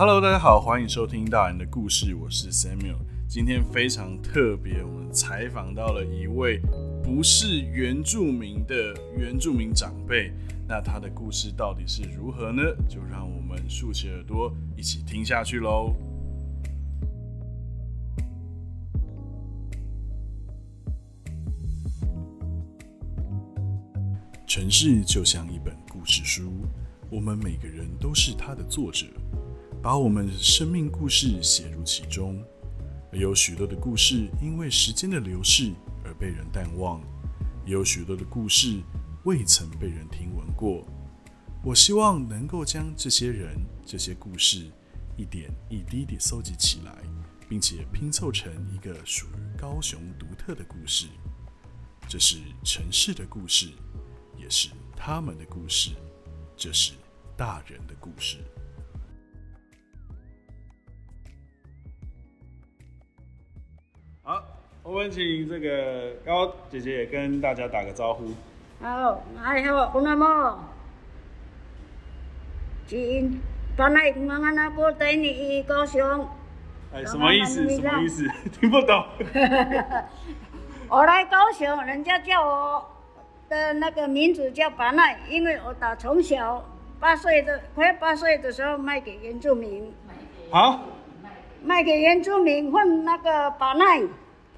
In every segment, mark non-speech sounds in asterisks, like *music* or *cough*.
Hello，大家好，欢迎收听大人的故事，我是 Samuel。今天非常特别，我们采访到了一位不是原住民的原住民长辈。那他的故事到底是如何呢？就让我们竖起耳朵一起听下去喽。城市就像一本故事书，我们每个人都是它的作者，把我们生命故事写入其中。而有许多的故事因为时间的流逝而被人淡忘，也有许多的故事未曾被人听闻过。我希望能够将这些人、这些故事一点一滴地搜集起来，并且拼凑成一个属于高雄独特的故事。这是城市的故事，也是他们的故事，这是大人的故事。我们请这个高姐姐也跟大家打个招呼。好，哎好，我那么，今本来我们那个带你高雄，哎，什么意思？什么意思？听不懂。*laughs* 我来高雄，人家叫我的那个名字叫巴奈，因为我打从小八岁的快八岁的时候卖给原住民，好，卖给原住民混那个巴奈，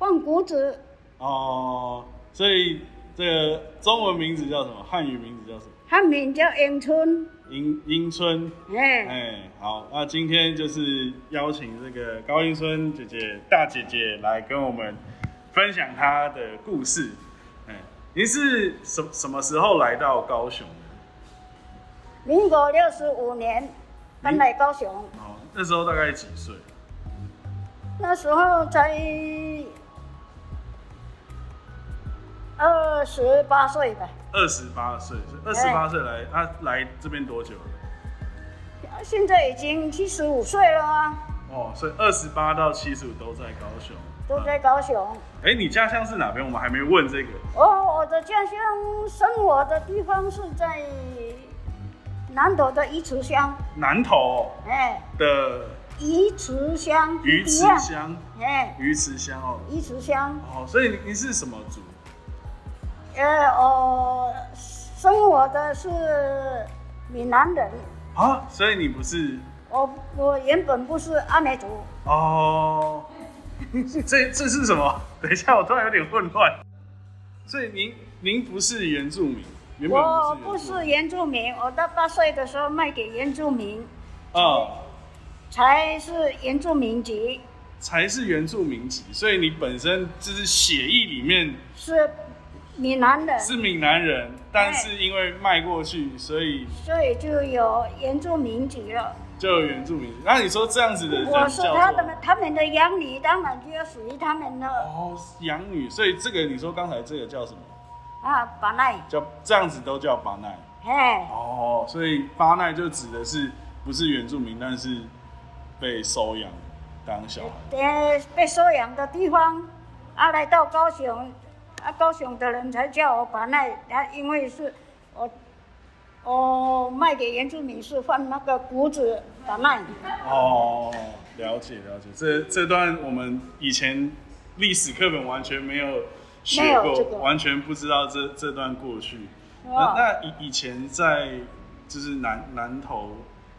混谷子，哦，所以这个中文名字叫什么？汉语名字叫什么？汉名叫迎春，英英春。哎，哎，好，那今天就是邀请这个高英春姐姐、大姐姐来跟我们分享她的故事。哎，您是什什么时候来到高雄的？民国六十五年搬来高雄，哦，那时候大概几岁？那时候才二十八岁吧。二十八岁，二十八岁来，他、来这边多久了？现在已经七十五岁了啊，哦，所以二十八到七十五都在高雄。都在高雄。哎、你家乡是哪边？我们还没问这个。哦，我的家乡生活的地方是在南投的鱼池乡，南投哎，的鱼池乡，鱼池乡，哎，鱼池乡哦。鱼池乡，哦，所以您是什么族？呃，我生我的是闽南人，啊，所以你不是？我我原本不是阿美族，哦？*laughs* 这这是什么？等一下，我突然有点混乱。所以您您不是原住民，原本我不不是是原住民，我到八岁的时候卖给原住民，啊、才是原住民籍，才是原住民籍，所以你本身就是血液里面是闽南人，是闽南人，但是因为卖过去，所以所以就有原住民籍了。就有原住民。那你说这样子的人我是叫做他的他们的养女，当然就要属于他们了哦养女，所以这个你说刚才这个叫什么？啊，巴奈，叫这样子都叫巴奈哎，哦，所以巴奈就指的是不是原住民，但是被收养当小孩。呃，被收养的地方，啊，来到高雄，啊，高雄的人才叫我把那，啊，因为是我我卖给原住民是换那个谷子巴奈，哦，了解了解，这这段我们以前历史课本完全没有没学过，有这个完全不知道这这段过去。那哦那以以前在就是南南投，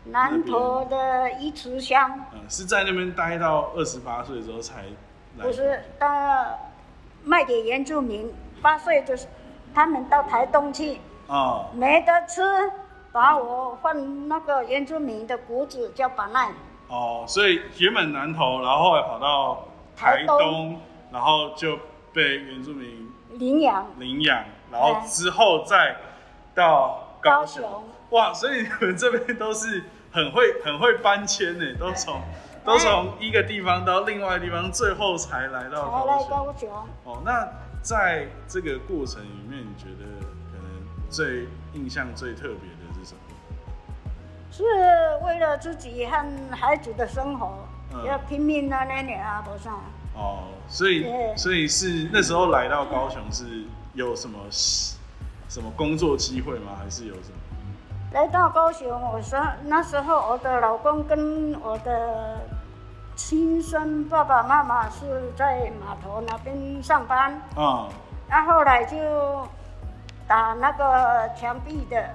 南投的一池乡，嗯，是在那边待到二十八岁之后才来。不是到卖给原住民，八岁就是他们到台东去。啊、没得吃，把我换那个原住民的谷子叫板奈，哦，所以原本南投，然后跑到台台东，然后就被原住民领养领养，然后哎之后再到高雄。高雄。哇，所以你们这边都是很会很会搬迁呢，都从都从一个地方到另外地方，最后才来到高雄。高雄。哦，那在这个过程里面，你觉得可能最印象最特别的是什么？是为了自己和孩子的生活，嗯要拼命啊，那年啊，不上。哦，所以所以是那时候来到高雄是有什么什么工作机会吗？还是有什么？来到高雄，我说那时候我的老公跟我的亲生爸爸妈妈是在码头那边上班，嗯，那后来就打那个墙壁的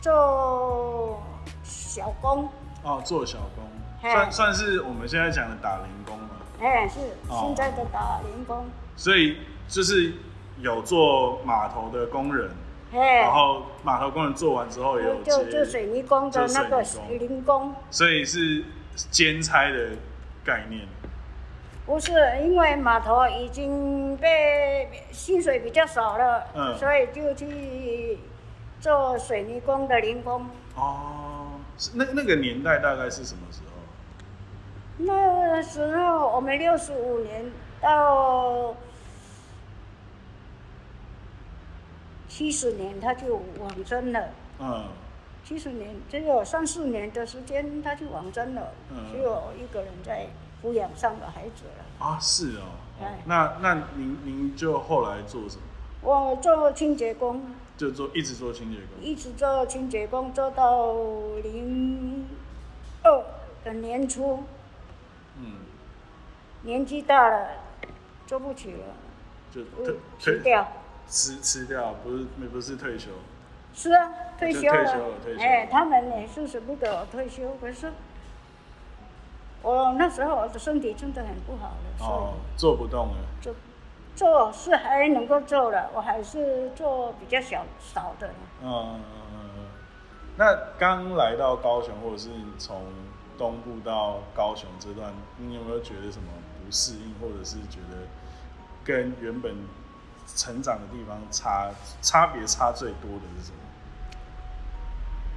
做小工，哦，做小工，算算是我们现在讲的打零工嘛。哎，是哦。现在的打零工，所以就是有做码头的工人，哎然，后码头工人做完之后也有就就水泥工的那个做水泥零工。所以是兼差的概念。不是，因为码头已经被薪水比较少了，嗯所以就去做水泥工的零工。哦，那那个年代大概是什么时候？那时候我们六十五年到七十年，他就往生了。嗯，七十年只有三四年的时间，他就往生了，嗯只有我一个人在抚养三个孩子了。啊，是哦。哎那那您您就后来做什么？我做清洁工，就做一直做清洁工。一直做清洁工，做到零二的年初，嗯，年纪大了，做不起了，就辞掉。吃吃掉，不是不是退休。是啊，退休就退休了了退休。了哎，他们也是舍不得我退休，可是我那时候我的身体真的很不好了，所哦，做不动了。以做做是还能够做了，我还是做比较小少的。嗯嗯嗯嗯。那刚来到高雄，或者是从东部到高雄这段，你有没有觉得什么不适应，或者是觉得跟原本成长的地方差差别差最多的是什么？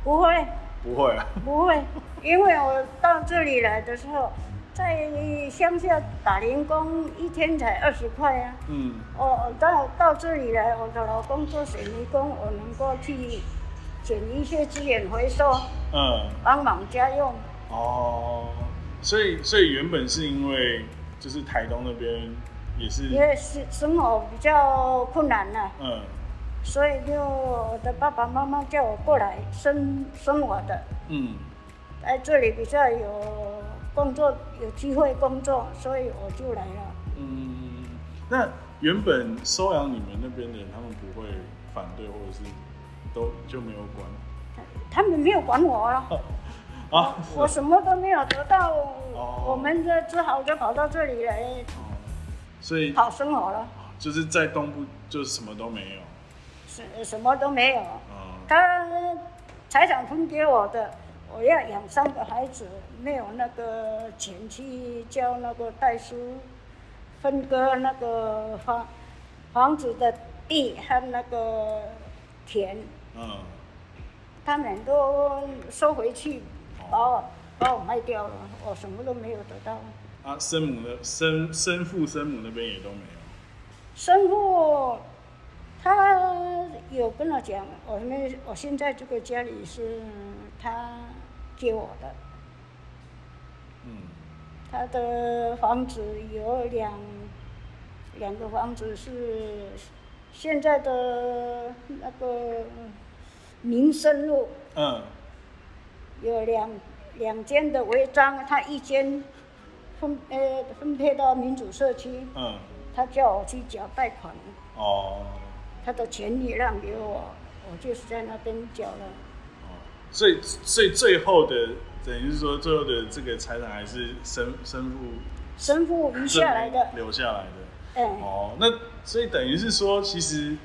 不会，不会啊。不会，因为我到这里来的时候，在乡下打零工，一天才二十块啊。嗯我到到这里来，我的老公做水泥工，我能够去捡一些资源回收，嗯帮忙家用。哦，所以所以原本是因为就是台东那边也是。因为生生活比较困难了、嗯。所以就我的爸爸妈妈叫我过来生生我的，嗯。在这里比较有工作，有机会工作，所以我就来了。嗯，那原本收养你们那边的人，他们不会反对，或者是都就没有管？*laughs* 他们没有管我啊，*laughs* 啊？是我什么都没有得到，哦。我们这只好就跑到这里来哦，所以讨生活了，就是在东部就什么都没有。什什么都没有。嗯他财产分给我的，我要养三个孩子，没有那个钱去交那个代书，分割那个房房子的地和那个田，嗯他们都收回去，把我把我卖掉了，我什么都没有得到。啊，生母的生生父生母那边也都没有。生父他有跟我讲，我们我现在这个家里是他接我的。嗯他的房子有两两个房子是现在的那个民生路嗯有两两间的违章，他一间分呃分配到民主社区，嗯。他叫我去缴贷款，哦。他的权利让给我，我就是在那边缴了。哦，所以所以最后的等于是说最后的这个财产还是生生父生父留下来的，留下来的。嗯，哦，那所以等于是说，其实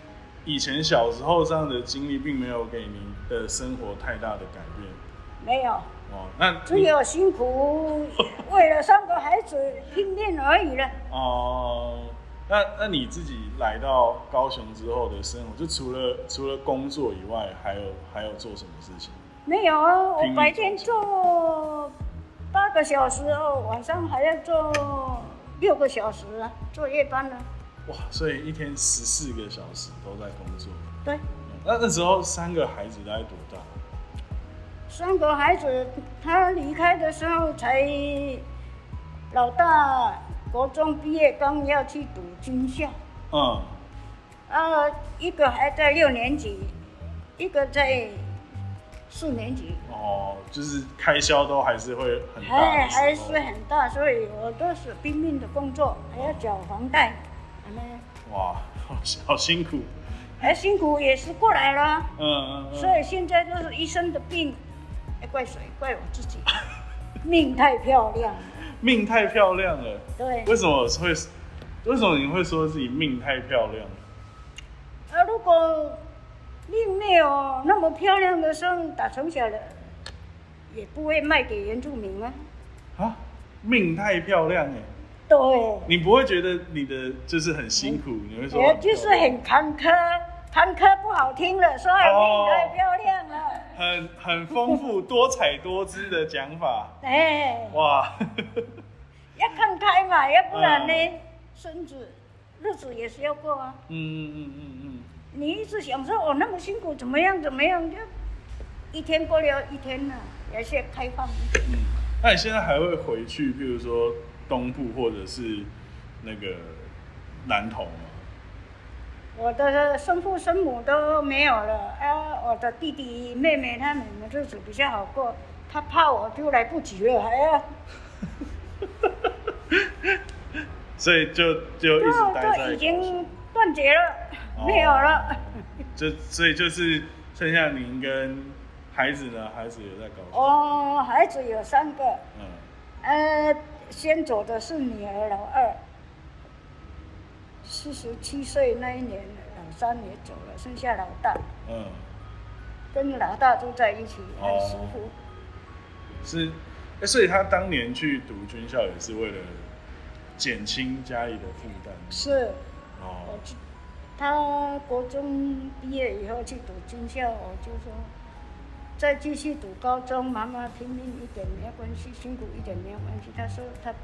以前小时候这样的经历，并没有给您的生活太大的改变。没有，哦，那只有辛苦为了三个孩子拼命而已了。哦，那那你自己来到高雄之后的生活，就除了除了工作以外，还有还有做什么事情？没有啊，我白天做八个小时哦，晚上还要做六个小时啊，做夜班呢。哇，所以一天十四个小时都在工作。对，嗯那那时候三个孩子大概多大？三个孩子，他离开的时候才老大国中毕业，刚要去读军校，嗯啊，一个还在六年级，一个在四年级，哦，就是开销都还是会很大还是很大，所以我都是拼命的工作，还要缴房贷，哇，好好辛苦。还辛苦也是过来了。嗯嗯嗯。所以现在就是医生的病，哎，怪谁？怪我自己，*laughs* 命太漂亮了。命太漂亮了。对，为什么会？为什么你会说自己命太漂亮？啊，如果命没有那么漂亮的时候，打从小的也不会卖给原住民啊。啊，命太漂亮哎！对，你不会觉得你的就是很辛苦？你会说也就是很坎坷，坎坷不好听了，说命太漂亮了。很很丰富、多彩多姿的讲法。*laughs* 哎，哇，*laughs* 要看开嘛，要不然呢，孙子日子也是要过啊。嗯嗯嗯嗯嗯。你一直想说我那么辛苦，怎么样怎么样，就一天过了一天了，也是开放一点。嗯，那你现在还会回去，譬如说东部或者是那个南投吗？我的生父生母都没有了，啊，我的弟弟妹妹他们的日子比较好过，他怕我就来不及了，还要。*laughs* 所以就就一直待在就已经断绝了，没有了。就所以就是剩下您跟孩子呢，孩子有在高雄。哦，孩子有三个。嗯。呃，先走的是女儿老二，四十七岁那一年，老三也走了，剩下老大。嗯。跟老大住在一起，很舒服。是，哎，所以他当年去读军校也是为了减轻家里的负担。是。哦。他国中毕业以后去读军校，我就说再继续读高中，妈妈拼命一点没有关系，辛苦一点没有关系。他说他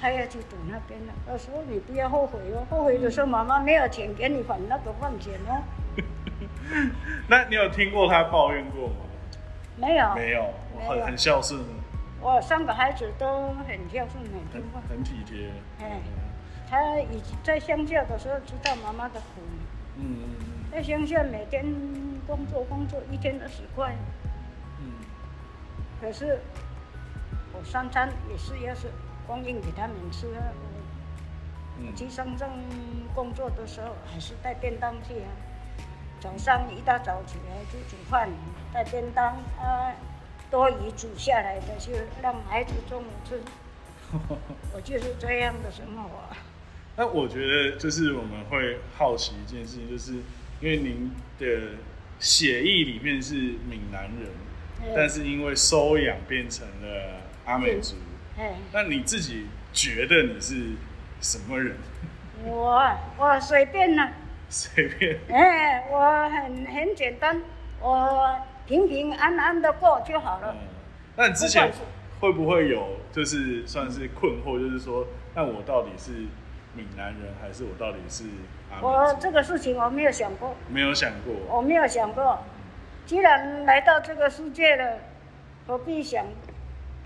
他要去赌那边了，我说你不要后悔哦，后悔的时候妈妈没有钱给你还那个饭钱哦。*laughs* 那你有听过他抱怨过吗？没有，没有，很很孝顺。我三个孩子都很孝顺，很听话，很体贴。哎。他以在乡下的时候知道妈妈的苦，嗯嗯嗯，在乡下每天工作工作一天二十块，嗯，可是我三餐也是要是供应给他们吃啊，我去深圳工作的时候还是带便当去啊，早上一大早起来就煮饭带便当啊，多余煮下来的就让孩子中午吃，*laughs* 我就是这样的生活。那我觉得就是我们会好奇一件事情，就是因为您的血裔里面是闽南人，但是因为收养变成了阿美族。那你自己觉得你是什么人？我我随便呢。随便。哎，我很很简单，我平平安安的过就好了。那你之前会不会有就是算是困惑，就是说，那我到底是？闽南人还是我到底是？我这个事情我没有想过。没有想过。我没有想过，既然来到这个世界了，何必想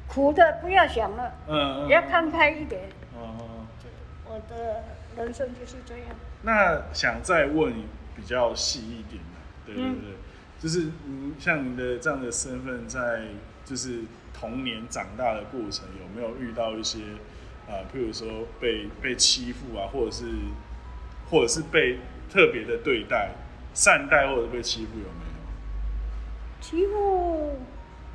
苦的？不要想了。嗯嗯。要看开一点。哦对。我的人生就是这样。那想再问比较细一点对对对，就是您像您的这样的身份，在就是童年长大的过程，有没有遇到一些？啊，譬如说被被欺负啊，或者是或者是被特别的对待、善待，或者被欺负，有没有？欺负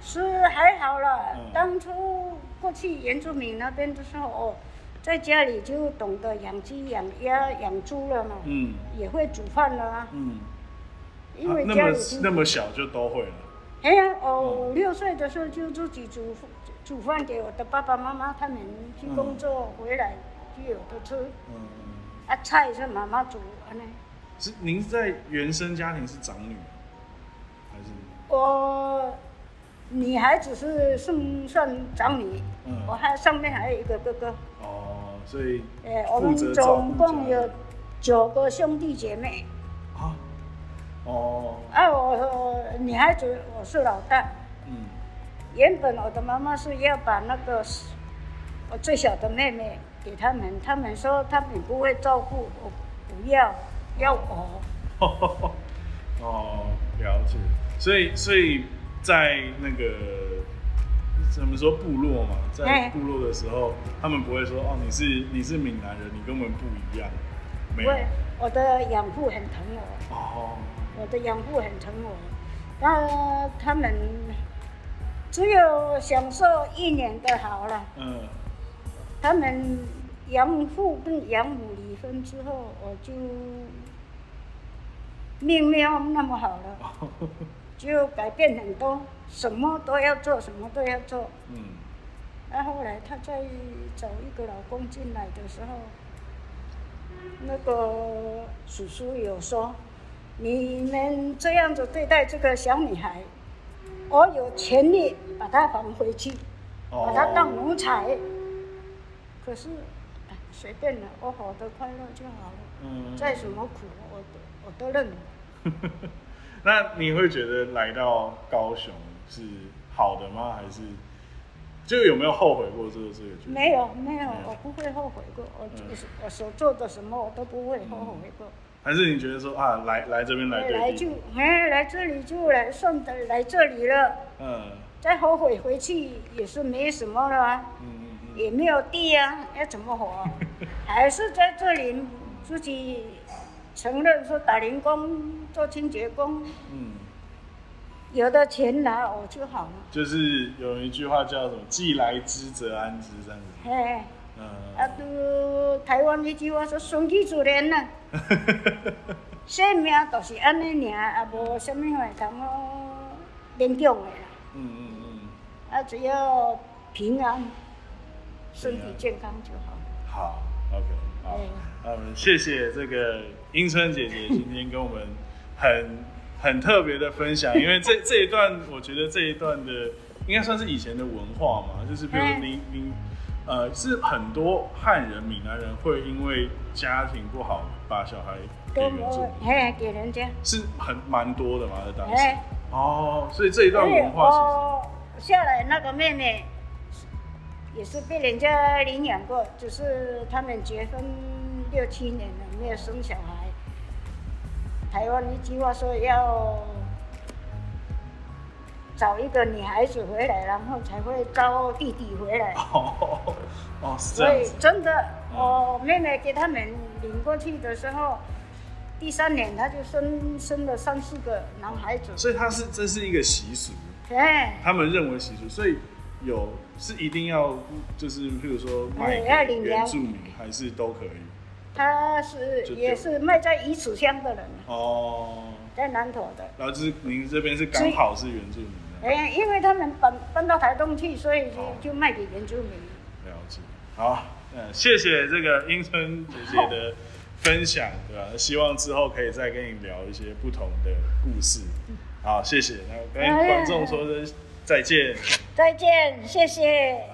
是还好了。当初过去原住民那边的时候，哦，在家里就懂得养鸡、养鸭、养猪了嘛。嗯。也会煮饭了啊。嗯。因为家里那么小就都会了。哎呀，哦，五六岁的时候就自己煮。煮饭给我的爸爸妈妈，他们去工作回来就有的吃。嗯啊，菜是妈妈煮，安呢。是您在原生家庭是长女，还是？我女孩子是送算长女，嗯，我还上面还有一个哥哥。哦，所以。哎，我们总共有九个兄弟姐妹。啊。哦。啊，我女孩子我是老大。嗯。原本我的妈妈是要把那个我最小的妹妹给他们，他们说他们不会照顾我，不要要我。*laughs* 哦，了解。所以，所以在那个怎么说部落嘛，在哎部落的时候，他们不会说哦，你是你是闽南人，你跟我们不一样，没有。我我的养父很疼我，哦，我的养父很疼我，那他们只有享受一年的好了。嗯，他们养父跟养母离婚之后，我就命没有那么好了，*laughs* 就改变很多，什么都要做，什么都要做。嗯，那后来她再找一个老公进来的时候，那个叔叔有说，你们这样子对待这个小女孩，我有权利把她还回去，哦把她当奴才。可是，哎，随便了，我活得快乐就好了。嗯，再什么苦，我都我都认。*laughs* 那你会觉得来到高雄是好的吗？还是就有没有后悔过这个这个决定？没有没有我不会后悔过。我嗯就是我所做的什么，我都不会后悔过。还是你觉得说啊，来来这边来对来就？哎来这里就来顺的来这里了，嗯再后悔回去也是没什么了啊，嗯嗯嗯，也没有地啊，要怎么活啊？*laughs* 还是在这里自己承认说打零工、做清洁工，嗯，有的钱拿我就好了。就是有一句话叫什么“既来之则安之”这样子。嘿，嗯，啊，都台湾一句话说顺其自然呐、*laughs* 生命就是安尼尔，啊无什么话通我勉强的啦。嗯嗯嗯，啊，只要平安、身体健康就好。好，OK，好。嗯，我们谢谢这个英春姐姐今天跟我们很很特别的分享，因为这 *laughs* 这一段我觉得这一段的应该算是以前的文化嘛，就是比如嗯您您呃是很多汉人、闽南人会因为家庭不好把小孩给都原住我民，哎给人家，是很蛮多的嘛，在当时。哎，哦，所以这一段文化其我下来那个妹妹也是被人家领养过，只是他们结婚六七年了，没有生小孩。台湾一句话说要找一个女孩子回来，然后才会招弟弟回来。哦哦是这所以真的，嗯我妹妹给他们领过去的时候，第三年他就生生了三四个男孩子。所以他是这是一个习俗。哎，他们认为习俗，所以有是一定要就是譬如说卖嗯要给领养原住民，还是都可以？她是也是卖在鱼池乡的人，哦，在南投的。然后就是您这边是刚好是原住民的，哎，因为他们搬搬到台东去，所以哦就就卖给原住民。了解。好，嗯，谢谢这个英春姐姐的分享，对吧？希望之后可以再跟你聊一些不同的故事。好，谢谢，那跟观众说声再见。再见，谢谢。